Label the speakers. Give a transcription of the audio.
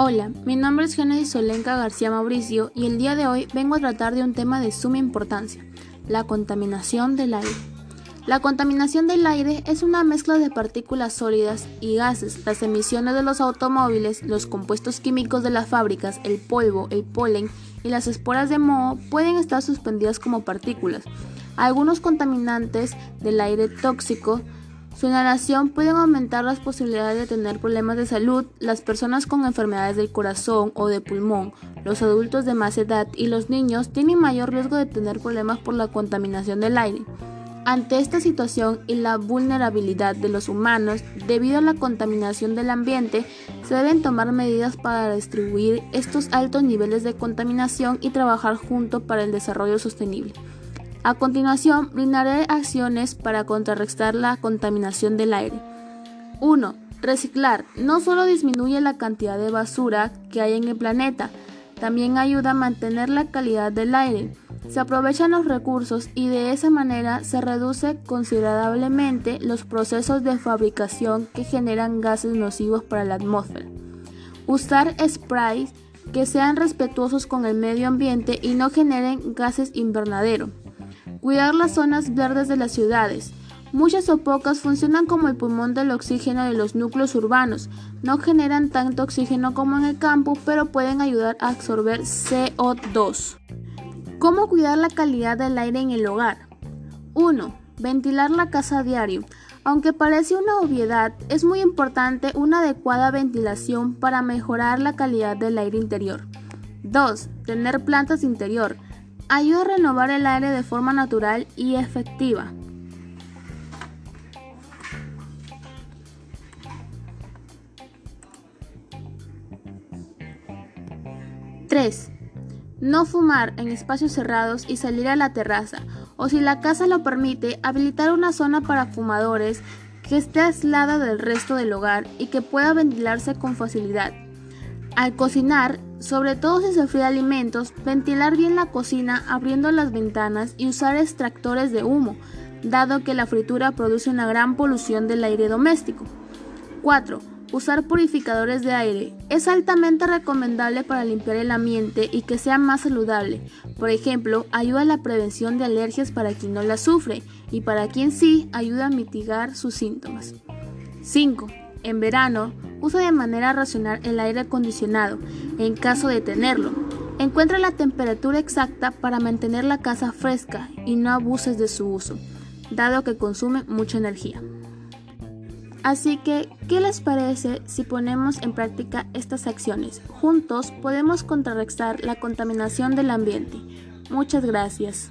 Speaker 1: Hola, mi nombre es Genesis Solenca García Mauricio y el día de hoy vengo a tratar de un tema de suma importancia, la contaminación del aire. La contaminación del aire es una mezcla de partículas sólidas y gases. Las emisiones de los automóviles, los compuestos químicos de las fábricas, el polvo, el polen y las esporas de moho pueden estar suspendidas como partículas. Algunos contaminantes del aire tóxico su inhalación puede aumentar las posibilidades de tener problemas de salud. Las personas con enfermedades del corazón o de pulmón, los adultos de más edad y los niños tienen mayor riesgo de tener problemas por la contaminación del aire. Ante esta situación y la vulnerabilidad de los humanos debido a la contaminación del ambiente, se deben tomar medidas para distribuir estos altos niveles de contaminación y trabajar juntos para el desarrollo sostenible. A continuación, brindaré acciones para contrarrestar la contaminación del aire. 1. Reciclar no solo disminuye la cantidad de basura que hay en el planeta, también ayuda a mantener la calidad del aire. Se aprovechan los recursos y de esa manera se reduce considerablemente los procesos de fabricación que generan gases nocivos para la atmósfera. Usar sprays que sean respetuosos con el medio ambiente y no generen gases invernadero. Cuidar las zonas verdes de las ciudades. Muchas o pocas funcionan como el pulmón del oxígeno de los núcleos urbanos. No generan tanto oxígeno como en el campo, pero pueden ayudar a absorber CO2. ¿Cómo cuidar la calidad del aire en el hogar? 1. Ventilar la casa a diario. Aunque parece una obviedad, es muy importante una adecuada ventilación para mejorar la calidad del aire interior. 2. Tener plantas interior ayuda a renovar el aire de forma natural y efectiva. ¡3! No fumar en espacios cerrados y salir a la terraza, o si la casa lo permite, habilitar una zona para fumadores que esté aislada del resto del hogar y que pueda ventilarse con facilidad. Al cocinar, sobre todo si se fríe alimentos, ventilar bien la cocina abriendo las ventanas y usar extractores de humo, dado que la fritura produce una gran polución del aire doméstico. 4. Usar purificadores de aire. Es altamente recomendable para limpiar el ambiente y que sea más saludable. Por ejemplo, ayuda a la prevención de alergias para quien no la sufre y para quien sí ayuda a mitigar sus síntomas. 5. En verano, usa de manera racional el aire acondicionado, en caso de tenerlo. Encuentra la temperatura exacta para mantener la casa fresca y no abuses de su uso, dado que consume mucha energía. Así que, ¿qué les parece si ponemos en práctica estas acciones? Juntos podemos contrarrestar la contaminación del ambiente. Muchas gracias.